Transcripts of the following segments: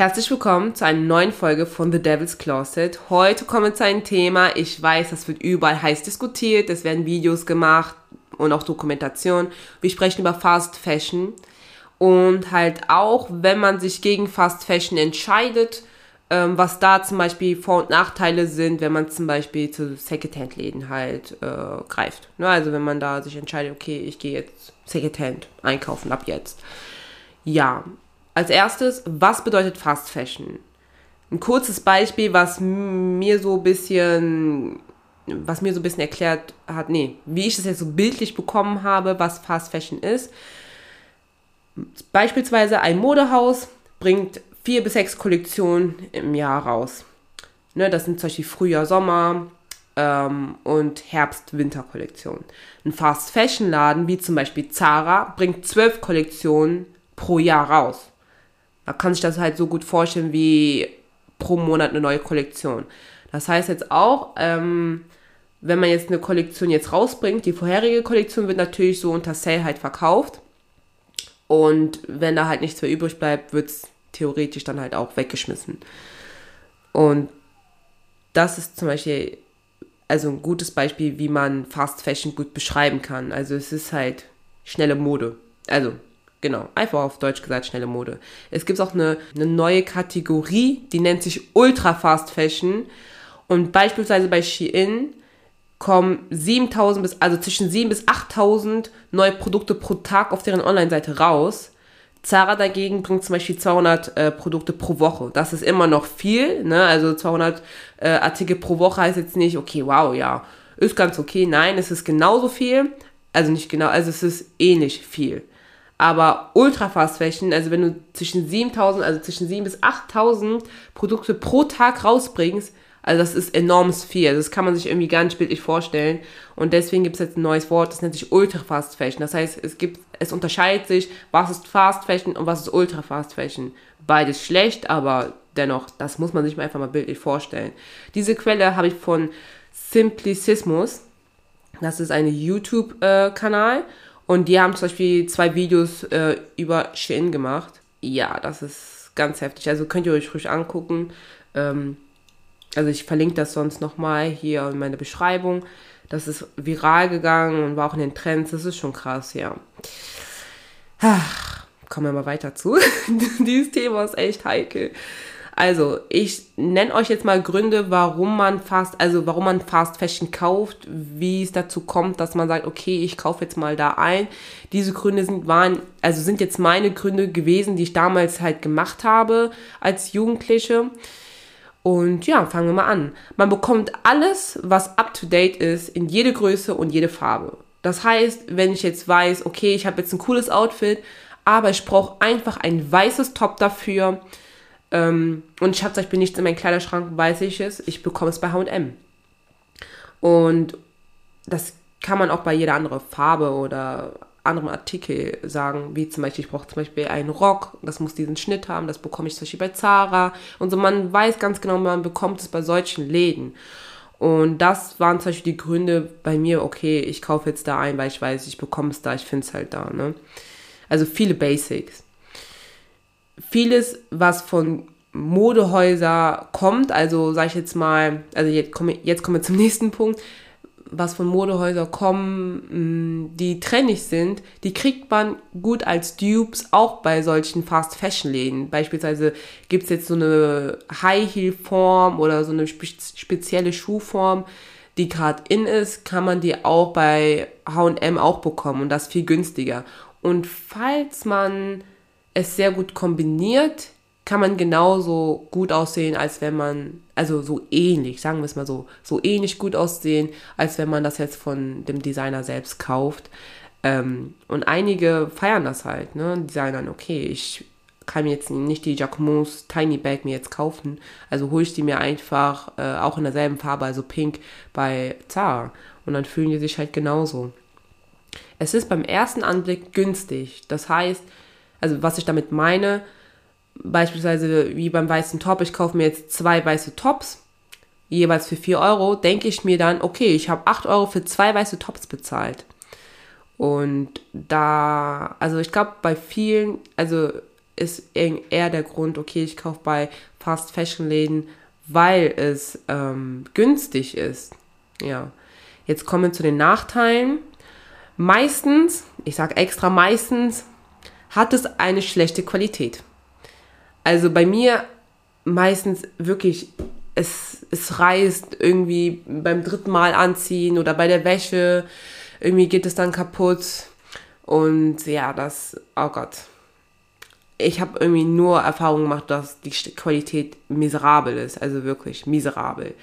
Herzlich willkommen zu einer neuen Folge von The Devil's Closet. Heute kommen wir zu einem Thema. Ich weiß, das wird überall heiß diskutiert. Es werden Videos gemacht und auch Dokumentation. Wir sprechen über Fast Fashion. Und halt auch, wenn man sich gegen Fast Fashion entscheidet, ähm, was da zum Beispiel Vor- und Nachteile sind, wenn man zum Beispiel zu Secondhand-Läden halt äh, greift. Ne? Also wenn man da sich entscheidet, okay, ich gehe jetzt Secondhand einkaufen ab jetzt. Ja, als erstes, was bedeutet Fast Fashion? Ein kurzes Beispiel, was mir so ein bisschen, was mir so ein bisschen erklärt hat, nee, wie ich das jetzt so bildlich bekommen habe, was Fast Fashion ist. Beispielsweise ein Modehaus bringt vier bis sechs Kollektionen im Jahr raus. Ne, das sind zum Beispiel Frühjahr, Sommer ähm, und Herbst-Winter-Kollektionen. Ein Fast-Fashion-Laden wie zum Beispiel Zara bringt zwölf Kollektionen pro Jahr raus. Man kann sich das halt so gut vorstellen wie pro Monat eine neue Kollektion. Das heißt jetzt auch, ähm, wenn man jetzt eine Kollektion jetzt rausbringt, die vorherige Kollektion wird natürlich so unter Sale halt verkauft. Und wenn da halt nichts mehr übrig bleibt, wird es theoretisch dann halt auch weggeschmissen. Und das ist zum Beispiel also ein gutes Beispiel, wie man Fast Fashion gut beschreiben kann. Also es ist halt schnelle Mode. Also Genau, einfach auf Deutsch gesagt schnelle Mode. Es gibt auch eine, eine neue Kategorie, die nennt sich Ultra Fast Fashion. Und beispielsweise bei Shein kommen 7000 bis, also zwischen 7 bis 8000 neue Produkte pro Tag auf deren Online-Seite raus. Zara dagegen bringt zum Beispiel 200 äh, Produkte pro Woche. Das ist immer noch viel, ne? Also 200 äh, Artikel pro Woche heißt jetzt nicht, okay, wow, ja, ist ganz okay. Nein, es ist genauso viel. Also nicht genau, also es ist ähnlich viel. Aber Ultra Fast Fashion, also wenn du zwischen 7000, also zwischen 7 bis 8000 Produkte pro Tag rausbringst, also das ist enorm viel. Also das kann man sich irgendwie gar nicht bildlich vorstellen. Und deswegen gibt es jetzt ein neues Wort, das nennt sich Ultra Fast Fashion. Das heißt, es gibt, es unterscheidet sich, was ist Fast Fashion und was ist Ultra Fast Fashion. Beides schlecht, aber dennoch, das muss man sich einfach mal bildlich vorstellen. Diese Quelle habe ich von Simplicismus. Das ist ein YouTube-Kanal. Äh, und die haben zum Beispiel zwei Videos äh, über Shein gemacht. Ja, das ist ganz heftig. Also könnt ihr euch ruhig angucken. Ähm, also ich verlinke das sonst nochmal hier in meiner Beschreibung. Das ist viral gegangen und war auch in den Trends. Das ist schon krass, ja. Ach, kommen wir mal weiter zu. Dieses Thema ist echt heikel. Also, ich nenne euch jetzt mal Gründe, warum man Fast, also warum man Fast Fashion kauft, wie es dazu kommt, dass man sagt, okay, ich kaufe jetzt mal da ein. Diese Gründe sind waren, also sind jetzt meine Gründe gewesen, die ich damals halt gemacht habe als Jugendliche. Und ja, fangen wir mal an. Man bekommt alles, was up to date ist, in jede Größe und jede Farbe. Das heißt, wenn ich jetzt weiß, okay, ich habe jetzt ein cooles Outfit, aber ich brauche einfach ein weißes Top dafür, ähm, und ich habe zum Beispiel nichts in meinem Kleiderschrank, weiß ich es. Ich bekomme es bei HM. Und das kann man auch bei jeder anderen Farbe oder anderem Artikel sagen, wie zum Beispiel, ich brauche zum Beispiel einen Rock, das muss diesen Schnitt haben, das bekomme ich zum Beispiel bei Zara. Und so, man weiß ganz genau, man bekommt es bei solchen Läden. Und das waren zum Beispiel die Gründe bei mir, okay, ich kaufe jetzt da ein, weil ich weiß, ich bekomme es da, ich finde es halt da. Ne? Also viele Basics vieles, was von Modehäuser kommt, also sage ich jetzt mal, also jetzt komme jetzt kommen wir zum nächsten Punkt, was von Modehäuser kommen, mm, die trendig sind, die kriegt man gut als Dupes auch bei solchen Fast Fashion Läden. Beispielsweise gibt es jetzt so eine High Heel Form oder so eine spe spezielle Schuhform, die gerade in ist, kann man die auch bei H&M auch bekommen und das viel günstiger. Und falls man es sehr gut kombiniert, kann man genauso gut aussehen, als wenn man, also so ähnlich, sagen wir es mal so, so ähnlich gut aussehen, als wenn man das jetzt von dem Designer selbst kauft. Ähm, und einige feiern das halt, ne? Die sagen dann, okay, ich kann mir jetzt nicht die Jacquemus Tiny Bag mir jetzt kaufen, also hole ich die mir einfach äh, auch in derselben Farbe, also pink, bei Zara. Und dann fühlen die sich halt genauso. Es ist beim ersten Anblick günstig. Das heißt, also was ich damit meine, beispielsweise wie beim weißen Top, ich kaufe mir jetzt zwei weiße Tops, jeweils für 4 Euro, denke ich mir dann, okay, ich habe 8 Euro für zwei weiße Tops bezahlt. Und da, also ich glaube, bei vielen, also ist eher der Grund, okay, ich kaufe bei Fast Fashion Läden, weil es ähm, günstig ist. Ja. Jetzt kommen wir zu den Nachteilen. Meistens, ich sage extra meistens, hat es eine schlechte Qualität. Also bei mir meistens wirklich, es, es reißt irgendwie beim dritten Mal anziehen oder bei der Wäsche, irgendwie geht es dann kaputt. Und ja, das, oh Gott. Ich habe irgendwie nur Erfahrung gemacht, dass die Qualität miserabel ist, also wirklich miserabel.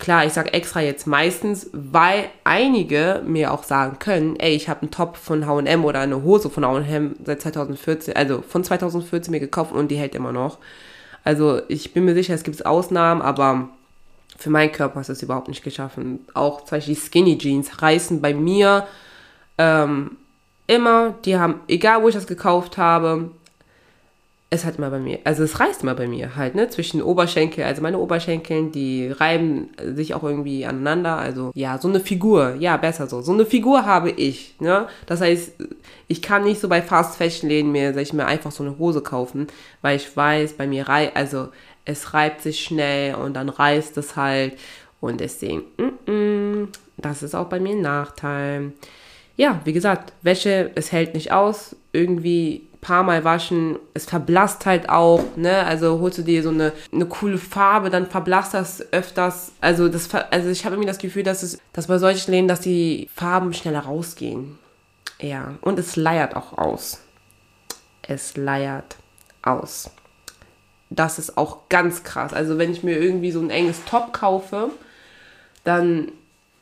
Klar, ich sage extra jetzt meistens, weil einige mir auch sagen können, ey, ich habe einen Top von H&M oder eine Hose von H&M seit 2014, also von 2014 mir gekauft und die hält immer noch. Also ich bin mir sicher, es gibt Ausnahmen, aber für meinen Körper ist das überhaupt nicht geschaffen. Auch zum Beispiel Skinny Jeans reißen bei mir ähm, immer, die haben, egal wo ich das gekauft habe, es hat immer bei mir, also es reißt immer bei mir halt, ne, zwischen Oberschenkel, also meine Oberschenkeln, die reiben sich auch irgendwie aneinander, also ja, so eine Figur, ja, besser so, so eine Figur habe ich, ne, das heißt, ich kann nicht so bei Fast Fashion Läden mir, sag ich mir, einfach so eine Hose kaufen, weil ich weiß, bei mir reißt, also es reibt sich schnell und dann reißt es halt. Und deswegen, mm -mm, das ist auch bei mir ein Nachteil. Ja, wie gesagt, Wäsche, es hält nicht aus, irgendwie paar Mal waschen, es verblasst halt auch, ne? Also holst du dir so eine, eine coole Farbe, dann verblasst das öfters. Also das also ich habe irgendwie das Gefühl, dass es dass bei solchen Läden, dass die Farben schneller rausgehen. Ja, und es leiert auch aus. Es leiert aus. Das ist auch ganz krass. Also wenn ich mir irgendwie so ein enges Top kaufe, dann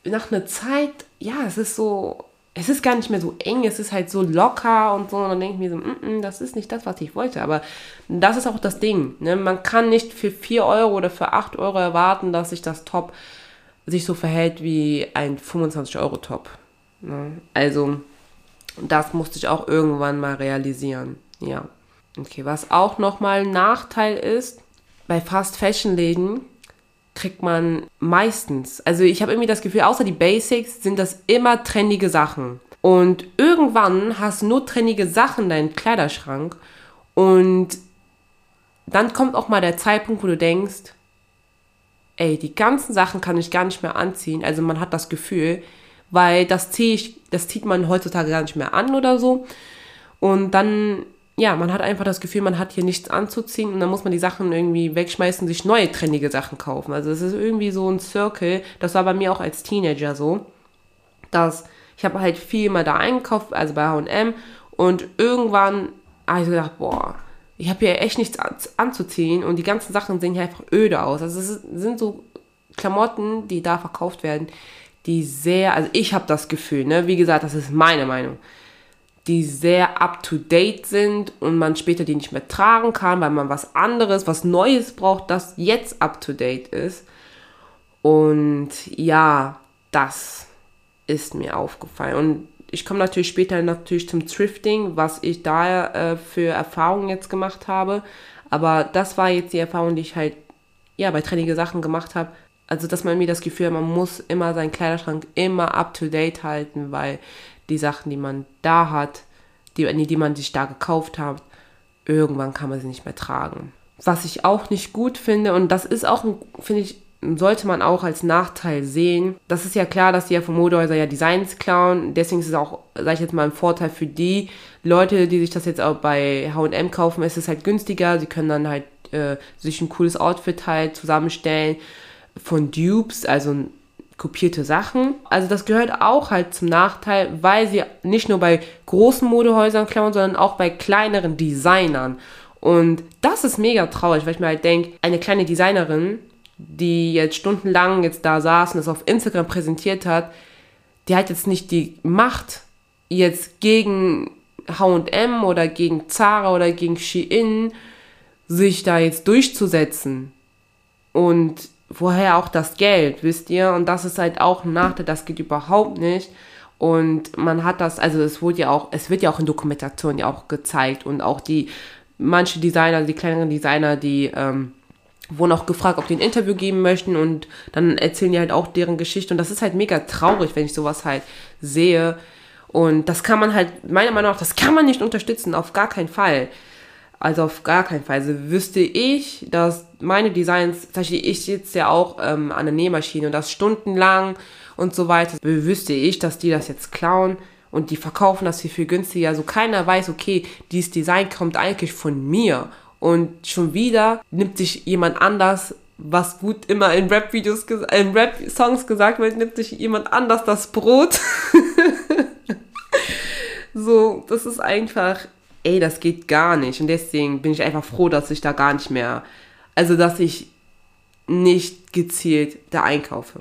nach einer Zeit, ja, es ist so, es ist gar nicht mehr so eng, es ist halt so locker und so. Und dann denke ich mir so, mm -mm, das ist nicht das, was ich wollte. Aber das ist auch das Ding. Ne? Man kann nicht für 4 Euro oder für 8 Euro erwarten, dass sich das Top sich so verhält wie ein 25-Euro-Top. Ne? Also, das musste ich auch irgendwann mal realisieren. Ja. Okay, was auch nochmal ein Nachteil ist, bei Fast-Fashion-Läden kriegt man meistens, also ich habe irgendwie das Gefühl, außer die Basics sind das immer trendige Sachen. Und irgendwann hast du nur trendige Sachen in deinem Kleiderschrank und dann kommt auch mal der Zeitpunkt, wo du denkst, ey, die ganzen Sachen kann ich gar nicht mehr anziehen. Also man hat das Gefühl, weil das ziehe ich, das zieht man heutzutage gar nicht mehr an oder so. Und dann ja, man hat einfach das Gefühl, man hat hier nichts anzuziehen und dann muss man die Sachen irgendwie wegschmeißen, sich neue trendige Sachen kaufen. Also es ist irgendwie so ein Circle. Das war bei mir auch als Teenager so, dass ich habe halt viel mal da eingekauft, also bei H&M und irgendwann habe ich gedacht, boah, ich habe hier echt nichts anzuziehen und die ganzen Sachen sehen hier einfach öde aus. Also es sind so Klamotten, die da verkauft werden, die sehr, also ich habe das Gefühl, ne, wie gesagt, das ist meine Meinung die sehr up-to-date sind und man später die nicht mehr tragen kann, weil man was anderes, was Neues braucht, das jetzt up-to-date ist. Und ja, das ist mir aufgefallen. Und ich komme natürlich später natürlich zum Thrifting, was ich da äh, für Erfahrungen jetzt gemacht habe. Aber das war jetzt die Erfahrung, die ich halt ja bei trennige Sachen gemacht habe. Also, dass man mir das Gefühl hat, man muss immer seinen Kleiderschrank immer up to date halten, weil die Sachen, die man da hat, die, die man sich da gekauft hat, irgendwann kann man sie nicht mehr tragen. Was ich auch nicht gut finde, und das ist auch, finde ich, sollte man auch als Nachteil sehen. Das ist ja klar, dass die ja von Modehäuser ja Designs klauen. Deswegen ist es auch, sage ich jetzt mal, ein Vorteil für die Leute, die sich das jetzt auch bei H&M kaufen. ist Es halt günstiger. Sie können dann halt äh, sich ein cooles Outfit halt zusammenstellen von Dupes, also kopierte Sachen. Also das gehört auch halt zum Nachteil, weil sie nicht nur bei großen Modehäusern klauen, sondern auch bei kleineren Designern. Und das ist mega traurig, weil ich mir halt denke, eine kleine Designerin, die jetzt stundenlang jetzt da saß und das auf Instagram präsentiert hat, die hat jetzt nicht die Macht, jetzt gegen H&M oder gegen Zara oder gegen Shein sich da jetzt durchzusetzen. Und woher auch das Geld, wisst ihr? Und das ist halt auch ein Nachteil, das geht überhaupt nicht. Und man hat das, also es wurde ja auch, es wird ja auch in Dokumentation ja auch gezeigt und auch die, manche Designer, die kleineren Designer, die ähm, wurden auch gefragt, ob die ein Interview geben möchten und dann erzählen die halt auch deren Geschichte und das ist halt mega traurig, wenn ich sowas halt sehe. Und das kann man halt, meiner Meinung nach, das kann man nicht unterstützen, auf gar keinen Fall. Also auf gar keinen Fall. Also wüsste ich, dass meine Designs, zum Beispiel ich sitze ja auch ähm, an der Nähmaschine und das stundenlang und so weiter, wüsste ich, dass die das jetzt klauen und die verkaufen das viel, viel günstiger. Also keiner weiß, okay, dieses Design kommt eigentlich von mir. Und schon wieder nimmt sich jemand anders, was gut immer in Rap-Videos, in Rap-Songs gesagt wird, nimmt sich jemand anders das Brot. so, das ist einfach ey, das geht gar nicht. Und deswegen bin ich einfach froh, dass ich da gar nicht mehr, also dass ich nicht gezielt da einkaufe.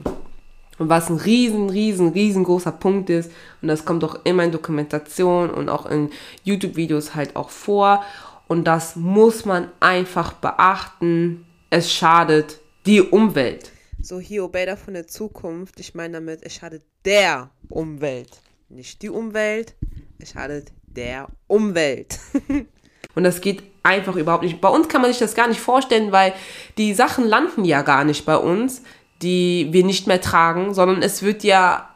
Und was ein riesen, riesen, riesengroßer Punkt ist, und das kommt auch immer in Dokumentation und auch in YouTube-Videos halt auch vor, und das muss man einfach beachten, es schadet die Umwelt. So, hier Obeda von der Zukunft, ich meine damit, es schadet der Umwelt. Nicht die Umwelt, es schadet der Umwelt. Und das geht einfach überhaupt nicht. Bei uns kann man sich das gar nicht vorstellen, weil die Sachen landen ja gar nicht bei uns, die wir nicht mehr tragen, sondern es wird ja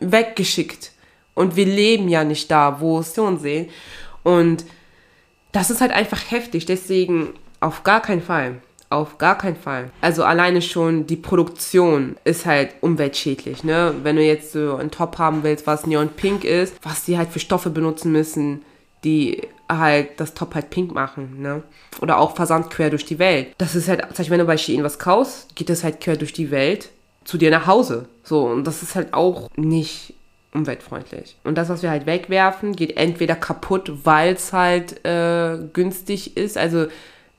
weggeschickt. Und wir leben ja nicht da, wo es uns sehen. Und das ist halt einfach heftig. Deswegen auf gar keinen Fall. Auf gar keinen Fall. Also alleine schon die Produktion ist halt umweltschädlich, ne? Wenn du jetzt so einen Top haben willst, was neon pink ist, was die halt für Stoffe benutzen müssen, die halt das Top halt pink machen, ne? Oder auch Versand quer durch die Welt. Das ist halt, zum Beispiel, wenn du bei Shein was kaufst, geht das halt quer durch die Welt zu dir nach Hause. So, und das ist halt auch nicht umweltfreundlich. Und das, was wir halt wegwerfen, geht entweder kaputt, weil es halt äh, günstig ist. Also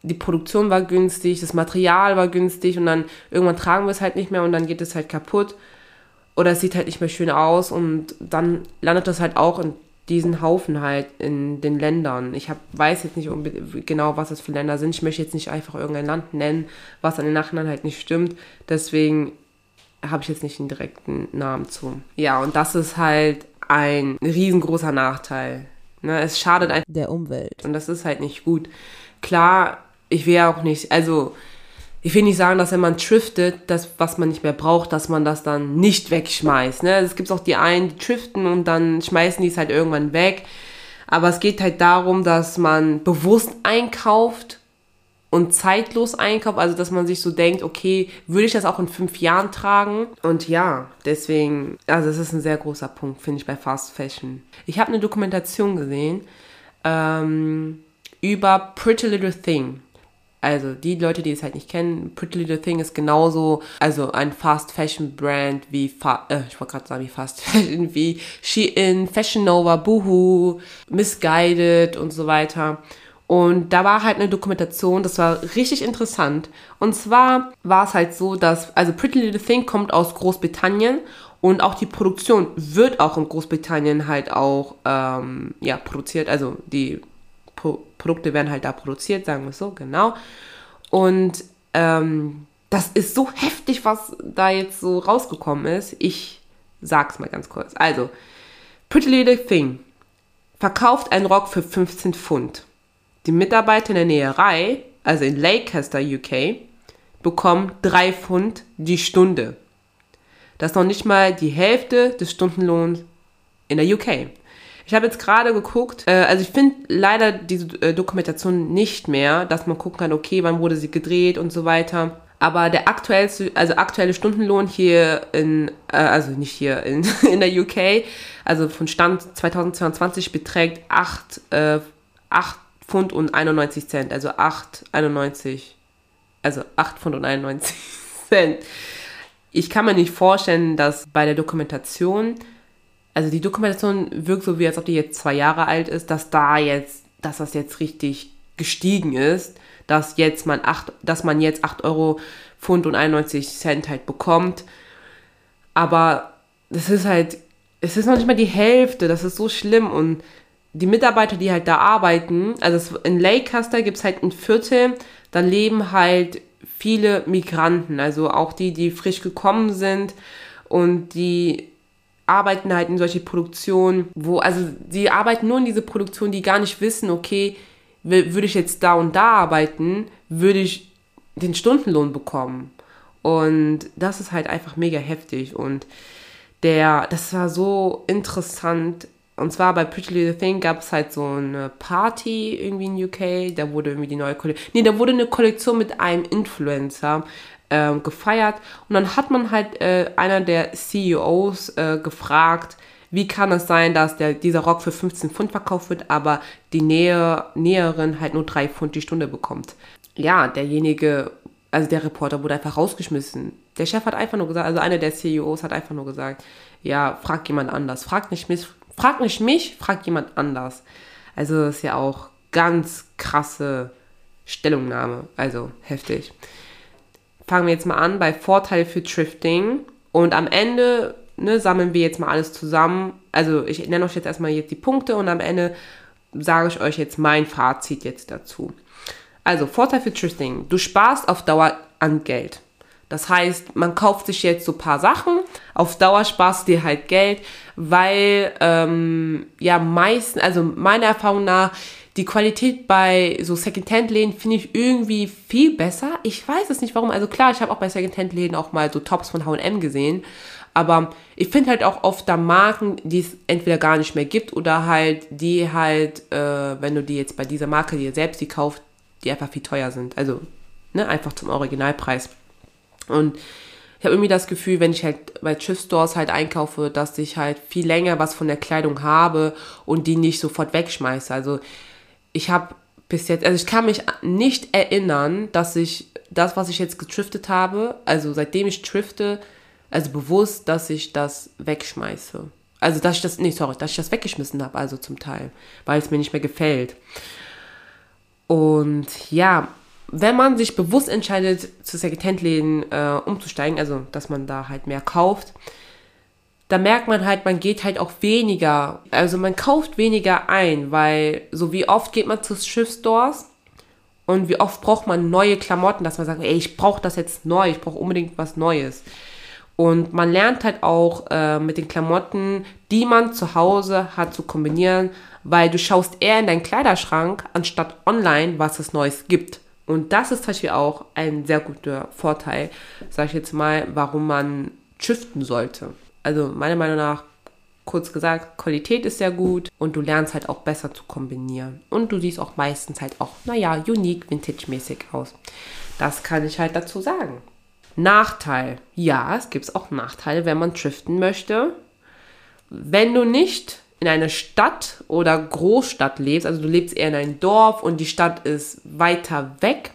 die Produktion war günstig, das Material war günstig und dann irgendwann tragen wir es halt nicht mehr und dann geht es halt kaputt oder es sieht halt nicht mehr schön aus und dann landet das halt auch in diesen Haufen halt in den Ländern. Ich hab, weiß jetzt nicht genau, was das für Länder sind. Ich möchte jetzt nicht einfach irgendein Land nennen, was an den Nachhinein halt nicht stimmt. Deswegen habe ich jetzt nicht einen direkten Namen zu. Ja, und das ist halt ein riesengroßer Nachteil. Ne, es schadet einfach der Umwelt. Und das ist halt nicht gut. Klar ich will ja auch nicht, also ich will nicht sagen, dass wenn man triftet, das, was man nicht mehr braucht, dass man das dann nicht wegschmeißt. Ne? Es gibt auch die einen, die triften und dann schmeißen die es halt irgendwann weg. Aber es geht halt darum, dass man bewusst einkauft und zeitlos einkauft. Also, dass man sich so denkt, okay, würde ich das auch in fünf Jahren tragen? Und ja, deswegen, also das ist ein sehr großer Punkt, finde ich, bei Fast Fashion. Ich habe eine Dokumentation gesehen ähm, über Pretty Little Thing. Also die Leute, die es halt nicht kennen, Pretty Little Thing ist genauso, also ein Fast Fashion Brand wie, Fa äh, ich wollte gerade sagen wie Fast Fashion, wie Shein, Fashion Nova, Boohoo, Misguided und so weiter. Und da war halt eine Dokumentation, das war richtig interessant. Und zwar war es halt so, dass, also Pretty Little Thing kommt aus Großbritannien und auch die Produktion wird auch in Großbritannien halt auch, ähm, ja, produziert, also die Pro Produkte werden halt da produziert, sagen wir so, genau. Und ähm, das ist so heftig, was da jetzt so rausgekommen ist. Ich sag's mal ganz kurz. Also, Pretty Little Thing verkauft einen Rock für 15 Pfund. Die Mitarbeiter in der Näherei, also in Leicester, UK, bekommen 3 Pfund die Stunde. Das ist noch nicht mal die Hälfte des Stundenlohns in der UK. Ich habe jetzt gerade geguckt, äh, also ich finde leider diese äh, Dokumentation nicht mehr, dass man gucken kann, okay, wann wurde sie gedreht und so weiter. Aber der aktuellste, also aktuelle Stundenlohn hier in, äh, also nicht hier in, in der UK, also von Stand 2022 beträgt 8, äh, 8 Pfund und 91 Cent, also 8,91, also 8 Pfund und 91 Cent. Ich kann mir nicht vorstellen, dass bei der Dokumentation also die Dokumentation wirkt so, wie als ob die jetzt zwei Jahre alt ist, dass da jetzt, dass das jetzt richtig gestiegen ist, dass jetzt man acht, dass man jetzt 8 Euro Pfund und 91 Cent halt bekommt. Aber das ist halt, es ist noch nicht mal die Hälfte, das ist so schlimm und die Mitarbeiter, die halt da arbeiten, also in Lancaster gibt es halt ein Viertel, da leben halt viele Migranten, also auch die, die frisch gekommen sind und die arbeiten halt in solche Produktionen, wo, also die arbeiten nur in diese Produktion, die gar nicht wissen, okay, würde ich jetzt da und da arbeiten, würde ich den Stundenlohn bekommen. Und das ist halt einfach mega heftig. Und der, das war so interessant, Und zwar bei Pretty Little Thing gab es halt so eine Party irgendwie in UK. Da wurde irgendwie die neue Kollektion. Nee, da wurde eine Kollektion mit einem Influencer ähm, gefeiert. Und dann hat man halt äh, einer der CEOs äh, gefragt, wie kann es sein, dass der, dieser Rock für 15 Pfund verkauft wird, aber die Nähe, Näherin halt nur 3 Pfund die Stunde bekommt. Ja, derjenige, also der Reporter wurde einfach rausgeschmissen. Der Chef hat einfach nur gesagt, also einer der CEOs hat einfach nur gesagt, ja, frag jemand anders. Frag nicht mich, frag nicht mich, frag jemand anders. Also das ist ja auch ganz krasse Stellungnahme. Also heftig. Fangen wir jetzt mal an bei Vorteil für Thrifting. Und am Ende ne, sammeln wir jetzt mal alles zusammen. Also ich nenne euch jetzt erstmal jetzt die Punkte und am Ende sage ich euch jetzt mein Fazit jetzt dazu. Also Vorteil für Thrifting. Du sparst auf Dauer an Geld. Das heißt, man kauft sich jetzt so ein paar Sachen, auf Dauer sparst du dir halt Geld, weil ähm, ja meistens, also meiner Erfahrung nach, die Qualität bei so Secondhand-Läden finde ich irgendwie viel besser. Ich weiß es nicht warum. Also klar, ich habe auch bei Secondhand-Läden auch mal so Tops von H&M gesehen. Aber ich finde halt auch oft da Marken, die es entweder gar nicht mehr gibt oder halt die halt, äh, wenn du die jetzt bei dieser Marke dir selbst die kaufst, die einfach viel teuer sind. Also ne, einfach zum Originalpreis. Und ich habe irgendwie das Gefühl, wenn ich halt bei Thrift Stores halt einkaufe, dass ich halt viel länger was von der Kleidung habe und die nicht sofort wegschmeiße. Also ich habe bis jetzt, also ich kann mich nicht erinnern, dass ich das, was ich jetzt getriftet habe, also seitdem ich trifte, also bewusst, dass ich das wegschmeiße. Also dass ich das, nee, sorry, dass ich das weggeschmissen habe, also zum Teil, weil es mir nicht mehr gefällt. Und ja, wenn man sich bewusst entscheidet, zu Secondhand-Läden äh, umzusteigen, also dass man da halt mehr kauft, da merkt man halt, man geht halt auch weniger, also man kauft weniger ein, weil so wie oft geht man zu Schiffstores und wie oft braucht man neue Klamotten, dass man sagt, ey, ich brauche das jetzt neu, ich brauche unbedingt was Neues. Und man lernt halt auch äh, mit den Klamotten, die man zu Hause hat, zu kombinieren, weil du schaust eher in deinen Kleiderschrank, anstatt online, was es Neues gibt. Und das ist zum Beispiel auch ein sehr guter Vorteil, sage ich jetzt mal, warum man shiften sollte. Also meiner Meinung nach, kurz gesagt, Qualität ist sehr gut und du lernst halt auch besser zu kombinieren. Und du siehst auch meistens halt auch, naja, unique, vintage-mäßig aus. Das kann ich halt dazu sagen. Nachteil. Ja, es gibt auch Nachteile, wenn man driften möchte. Wenn du nicht in einer Stadt oder Großstadt lebst, also du lebst eher in einem Dorf und die Stadt ist weiter weg,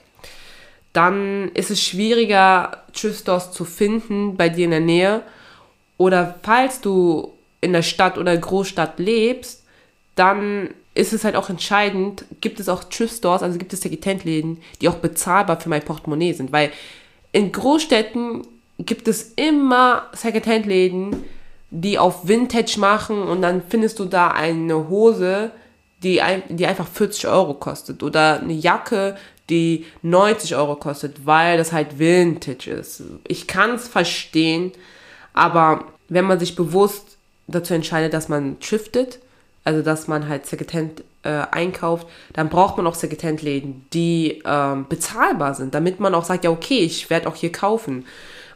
dann ist es schwieriger, Thrift-Stores zu finden bei dir in der Nähe. Oder falls du in der Stadt oder Großstadt lebst, dann ist es halt auch entscheidend, gibt es auch Thrift-Stores, also gibt es Secondhand-Läden, die auch bezahlbar für mein Portemonnaie sind. Weil in Großstädten gibt es immer Secondhand-Läden, die auf Vintage machen und dann findest du da eine Hose, die, die einfach 40 Euro kostet oder eine Jacke, die 90 Euro kostet, weil das halt Vintage ist. Ich kann es verstehen, aber wenn man sich bewusst dazu entscheidet, dass man shiftet, also dass man halt Secondhand äh, einkauft, dann braucht man auch Secondhand-Läden, die ähm, bezahlbar sind, damit man auch sagt, ja okay, ich werde auch hier kaufen.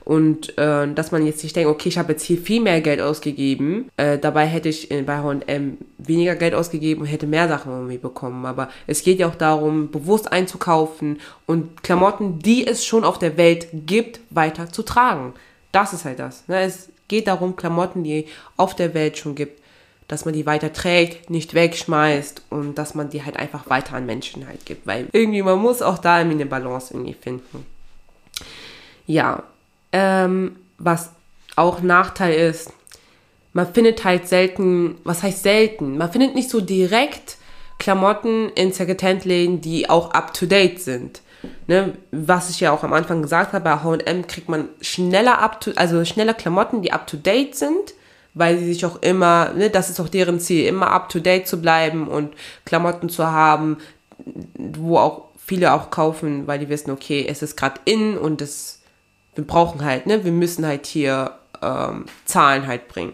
Und äh, dass man jetzt nicht denkt, okay, ich habe jetzt hier viel mehr Geld ausgegeben. Äh, dabei hätte ich bei H&M weniger Geld ausgegeben und hätte mehr Sachen irgendwie bekommen. Aber es geht ja auch darum, bewusst einzukaufen und Klamotten, die es schon auf der Welt gibt, weiter zu tragen. Das ist halt das. Ne? Es geht darum, Klamotten, die auf der Welt schon gibt, dass man die weiter trägt, nicht wegschmeißt und dass man die halt einfach weiter an Menschen halt gibt. Weil irgendwie, man muss auch da irgendwie eine Balance irgendwie finden. Ja, ähm, was auch Nachteil ist, man findet halt selten, was heißt selten? Man findet nicht so direkt Klamotten in Secondhand-Läden, die auch up-to-date sind. Ne, was ich ja auch am Anfang gesagt habe, bei H&M kriegt man schneller up to, also schneller Klamotten, die up to date sind, weil sie sich auch immer, ne, das ist auch deren Ziel, immer up to date zu bleiben und Klamotten zu haben, wo auch viele auch kaufen, weil die wissen, okay, es ist gerade in und es wir brauchen halt, ne, wir müssen halt hier ähm, Zahlen halt bringen.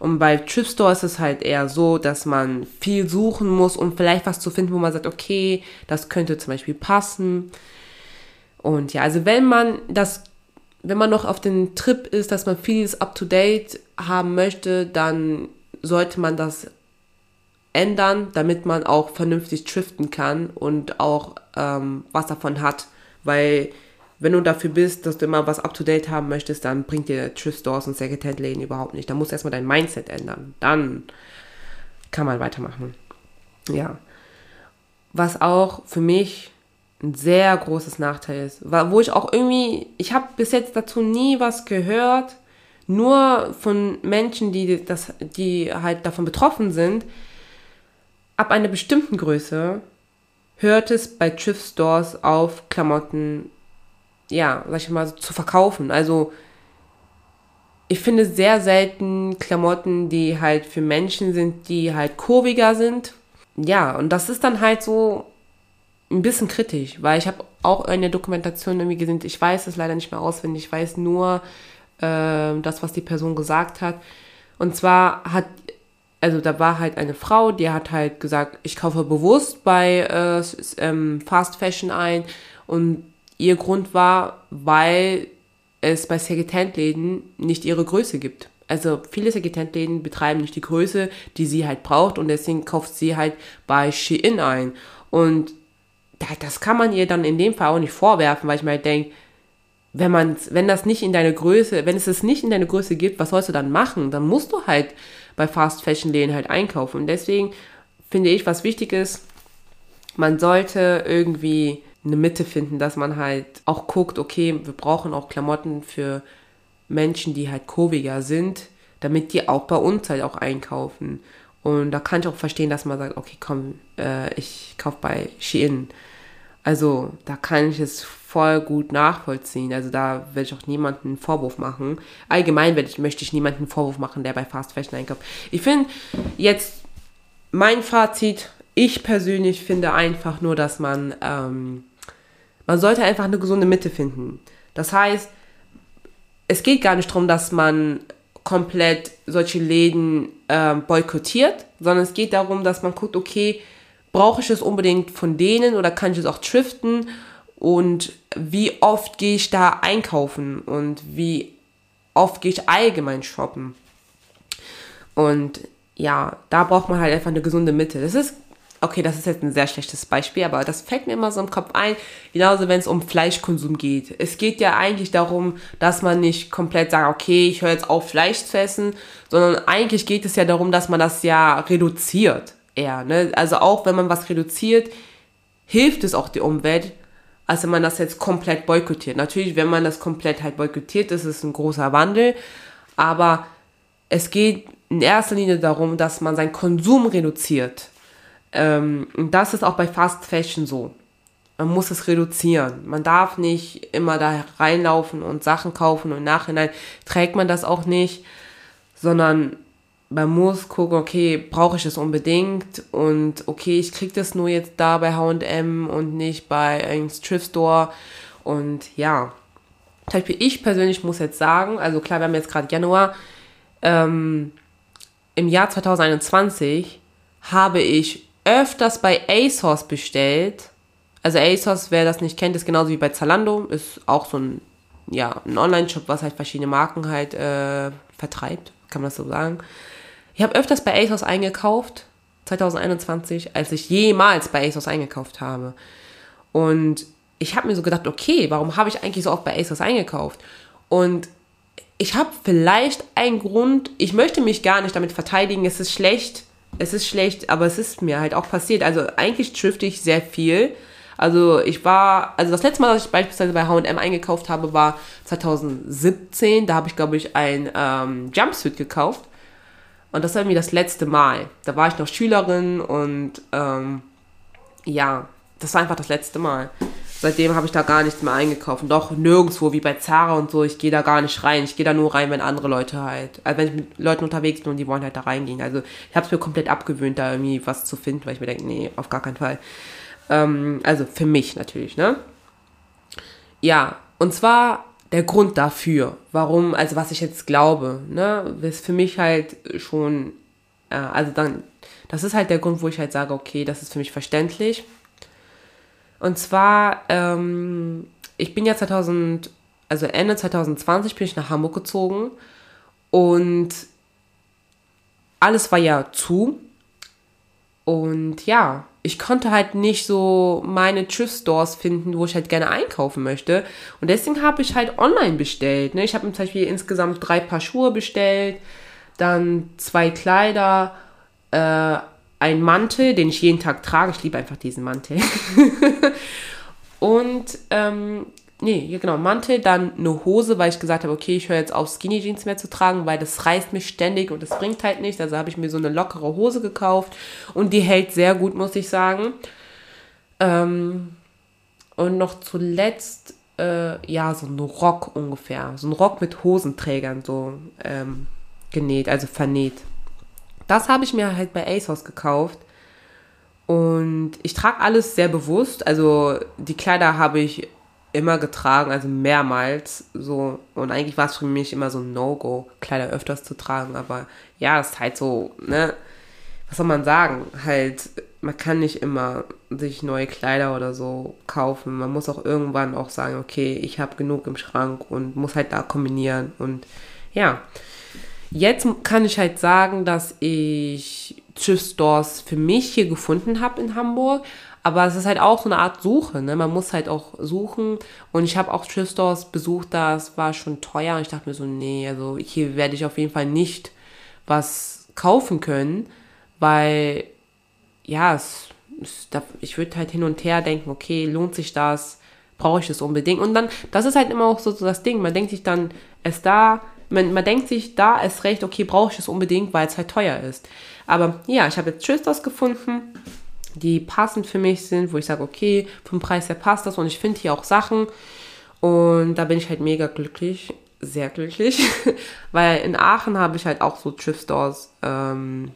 Und bei Trip Store ist es halt eher so, dass man viel suchen muss, um vielleicht was zu finden, wo man sagt, okay, das könnte zum Beispiel passen. Und ja, also wenn man das, wenn man noch auf den Trip ist, dass man vieles up to date haben möchte, dann sollte man das ändern, damit man auch vernünftig thriften kann und auch ähm, was davon hat. Weil wenn du dafür bist, dass du immer was up-to-date haben möchtest, dann bringt dir Thrift-Stores und Second-Hand-Läden überhaupt nicht. Da musst du erstmal dein Mindset ändern. Dann kann man weitermachen. Ja. Was auch für mich ein sehr großes Nachteil ist, wo ich auch irgendwie, ich habe bis jetzt dazu nie was gehört, nur von Menschen, die, das, die halt davon betroffen sind, ab einer bestimmten Größe hört es bei Thrift Stores auf, Klamotten, ja, sag ich mal, zu verkaufen. Also, ich finde sehr selten Klamotten, die halt für Menschen sind, die halt kurviger sind. Ja, und das ist dann halt so ein bisschen kritisch, weil ich habe auch eine Dokumentation irgendwie gesehen, ich weiß es leider nicht mehr auswendig, ich weiß nur, äh, das, was die Person gesagt hat. Und zwar hat, also da war halt eine Frau, die hat halt gesagt, ich kaufe bewusst bei äh, ähm, Fast Fashion ein. Und ihr Grund war, weil es bei Secondhand-Läden nicht ihre Größe gibt. Also viele Secondhand-Läden betreiben nicht die Größe, die sie halt braucht und deswegen kauft sie halt bei Shein ein. Und das kann man ihr dann in dem Fall auch nicht vorwerfen, weil ich mir halt denke, wenn man, wenn das nicht in deine Größe, wenn es es nicht in deine Größe gibt, was sollst du dann machen? Dann musst du halt bei Fast Fashion Läden halt einkaufen. Und deswegen finde ich, was wichtig ist, man sollte irgendwie eine Mitte finden, dass man halt auch guckt, okay, wir brauchen auch Klamotten für Menschen, die halt kurviger sind, damit die auch bei uns halt auch einkaufen. Und da kann ich auch verstehen, dass man sagt, okay, komm, äh, ich kaufe bei Shein. Also da kann ich es voll gut nachvollziehen. Also da werde ich auch niemanden einen Vorwurf machen. Allgemein ich, möchte ich niemanden einen Vorwurf machen, der bei Fast Fashion einkauft. Ich finde jetzt mein Fazit, ich persönlich finde einfach nur, dass man, ähm, man sollte einfach eine gesunde Mitte finden. Das heißt, es geht gar nicht darum, dass man komplett solche Läden ähm, boykottiert, sondern es geht darum, dass man guckt, okay, brauche ich es unbedingt von denen oder kann ich es auch thriften und wie oft gehe ich da einkaufen und wie oft gehe ich allgemein shoppen. Und ja, da braucht man halt einfach eine gesunde Mitte. Das ist, okay, das ist jetzt ein sehr schlechtes Beispiel, aber das fällt mir immer so im Kopf ein, genauso wenn es um Fleischkonsum geht. Es geht ja eigentlich darum, dass man nicht komplett sagt, okay, ich höre jetzt auf, Fleisch zu essen, sondern eigentlich geht es ja darum, dass man das ja reduziert eher. Ne? Also auch wenn man was reduziert, hilft es auch der Umwelt, als wenn man das jetzt komplett boykottiert. Natürlich, wenn man das komplett halt boykottiert, ist es ein großer Wandel, aber es geht in erster Linie darum, dass man seinen Konsum reduziert. Ähm, das ist auch bei Fast Fashion so. Man muss es reduzieren. Man darf nicht immer da reinlaufen und Sachen kaufen und im Nachhinein trägt man das auch nicht, sondern man muss gucken, okay, brauche ich es unbedingt und okay, ich kriege das nur jetzt da bei H&M und nicht bei einem Thrift Store und ja, zum Beispiel ich persönlich muss jetzt sagen, also klar, wir haben jetzt gerade Januar, ähm, im Jahr 2021 habe ich öfters bei ASOS bestellt. Also ASOS, wer das nicht kennt, ist genauso wie bei Zalando, ist auch so ein, ja, ein Online-Shop, was halt verschiedene Marken halt äh, vertreibt, kann man das so sagen. Ich habe öfters bei ASOS eingekauft, 2021, als ich jemals bei ASOS eingekauft habe. Und ich habe mir so gedacht, okay, warum habe ich eigentlich so oft bei ASOS eingekauft? Und ich habe vielleicht einen Grund, ich möchte mich gar nicht damit verteidigen, es ist schlecht, es ist schlecht, aber es ist mir halt auch passiert. Also eigentlich trifft ich sehr viel. Also ich war, also das letzte Mal, dass ich beispielsweise bei H&M eingekauft habe, war 2017. Da habe ich, glaube ich, ein ähm, Jumpsuit gekauft. Und das war irgendwie das letzte Mal. Da war ich noch Schülerin und ähm, ja, das war einfach das letzte Mal. Seitdem habe ich da gar nichts mehr eingekauft. Doch nirgendwo, wie bei Zara und so, ich gehe da gar nicht rein. Ich gehe da nur rein, wenn andere Leute halt, also wenn ich mit Leuten unterwegs bin und die wollen halt da reingehen. Also ich habe es mir komplett abgewöhnt, da irgendwie was zu finden, weil ich mir denke, nee, auf gar keinen Fall. Ähm, also für mich natürlich, ne? Ja, und zwar der Grund dafür, warum, also was ich jetzt glaube, ne, ist für mich halt schon, äh, also dann, das ist halt der Grund, wo ich halt sage, okay, das ist für mich verständlich. Und zwar, ähm, ich bin ja 2000, also Ende 2020 bin ich nach Hamburg gezogen und alles war ja zu. Und ja, ich konnte halt nicht so meine Thrift-Stores finden, wo ich halt gerne einkaufen möchte. Und deswegen habe ich halt online bestellt. Ne? Ich habe zum Beispiel insgesamt drei Paar Schuhe bestellt, dann zwei Kleider, äh, ein Mantel, den ich jeden Tag trage. Ich liebe einfach diesen Mantel. und ähm, nee, genau, Mantel, dann eine Hose, weil ich gesagt habe, okay, ich höre jetzt auf, Skinny Jeans mehr zu tragen, weil das reißt mich ständig und das bringt halt nicht. Also habe ich mir so eine lockere Hose gekauft und die hält sehr gut, muss ich sagen. Ähm, und noch zuletzt, äh, ja, so ein Rock ungefähr. So ein Rock mit Hosenträgern so ähm, genäht, also vernäht. Das habe ich mir halt bei ASOS gekauft. Und ich trage alles sehr bewusst. Also die Kleider habe ich immer getragen, also mehrmals so. Und eigentlich war es für mich immer so ein No-Go, Kleider öfters zu tragen. Aber ja, es ist halt so, ne? Was soll man sagen? Halt, man kann nicht immer sich neue Kleider oder so kaufen. Man muss auch irgendwann auch sagen, okay, ich habe genug im Schrank und muss halt da kombinieren. Und ja, jetzt kann ich halt sagen, dass ich Thrift Stores für mich hier gefunden habe in Hamburg. Aber es ist halt auch so eine Art Suche, ne? Man muss halt auch suchen. Und ich habe auch Thrift Stores besucht, das war schon teuer. Und ich dachte mir so, nee, also hier werde ich auf jeden Fall nicht was kaufen können, weil, ja, es, es, ich würde halt hin und her denken, okay, lohnt sich das? Brauche ich das unbedingt? Und dann, das ist halt immer auch so, so das Ding. Man denkt sich dann, es da, man, man denkt sich da ist recht, okay, brauche ich das unbedingt, weil es halt teuer ist. Aber ja, ich habe jetzt Thrift Stores gefunden die passend für mich sind, wo ich sage, okay, vom Preis her passt das und ich finde hier auch Sachen und da bin ich halt mega glücklich, sehr glücklich, weil in Aachen habe ich halt auch so Thrift Stores ähm,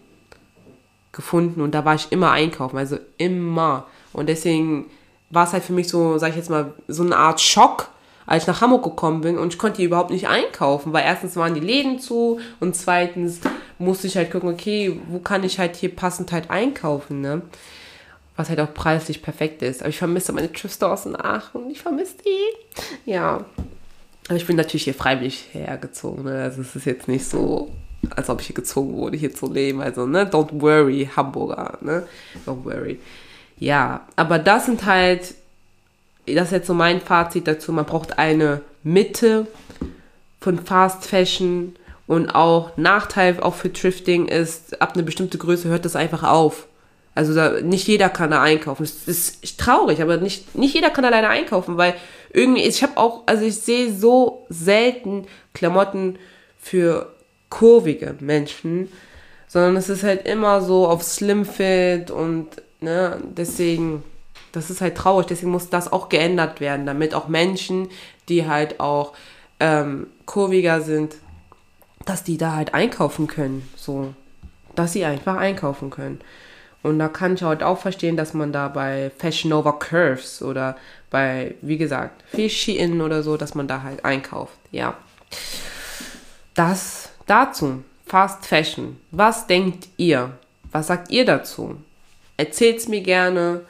gefunden und da war ich immer einkaufen, also immer und deswegen war es halt für mich so, sag ich jetzt mal, so eine Art Schock, als ich nach Hamburg gekommen bin und ich konnte hier überhaupt nicht einkaufen, weil erstens waren die Läden zu und zweitens musste ich halt gucken, okay, wo kann ich halt hier passend halt einkaufen, ne? was halt auch preislich perfekt ist. Aber ich vermisse meine Thrift Stores in Aachen. Ich vermisse die. Ja. Aber ich bin natürlich hier freiwillig hergezogen. Ne? Also es ist jetzt nicht so, als ob ich hier gezogen wurde, hier zu leben. Also, ne, don't worry, Hamburger, ne? Don't worry. Ja, aber das sind halt, das ist jetzt so mein Fazit dazu. Man braucht eine Mitte von Fast Fashion und auch Nachteil auch für Thrifting ist, ab einer bestimmten Größe hört das einfach auf. Also da, nicht jeder kann da einkaufen. Das ist traurig, aber nicht, nicht jeder kann alleine einkaufen, weil irgendwie, ich habe auch, also ich sehe so selten Klamotten für kurvige Menschen, sondern es ist halt immer so auf Slim Fit und ne, deswegen, das ist halt traurig, deswegen muss das auch geändert werden, damit auch Menschen, die halt auch ähm, kurviger sind, dass die da halt einkaufen können, so, dass sie einfach einkaufen können. Und da kann ich halt auch verstehen, dass man da bei Fashion Nova Curves oder bei, wie gesagt, Shein oder so, dass man da halt einkauft. Ja. Das dazu. Fast Fashion. Was denkt ihr? Was sagt ihr dazu? Erzählt es mir gerne.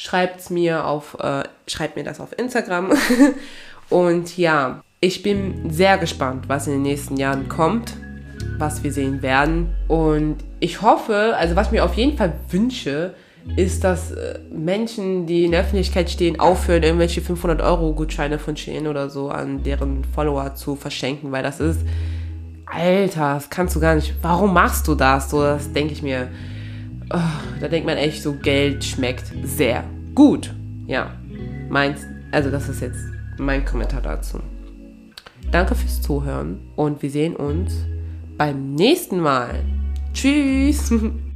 Schreibt es mir auf, äh, schreibt mir das auf Instagram. Und ja, ich bin sehr gespannt, was in den nächsten Jahren kommt was wir sehen werden. Und ich hoffe, also was ich mir auf jeden Fall wünsche, ist, dass äh, Menschen, die in der Öffentlichkeit stehen, aufhören, irgendwelche 500-Euro-Gutscheine von Shein oder so an deren Follower zu verschenken, weil das ist, Alter, das kannst du gar nicht. Warum machst du das? So, das denke ich mir. Oh, da denkt man echt, so Geld schmeckt sehr gut. Ja, meins, also das ist jetzt mein Kommentar dazu. Danke fürs Zuhören und wir sehen uns beim nächsten Mal. Tschüss!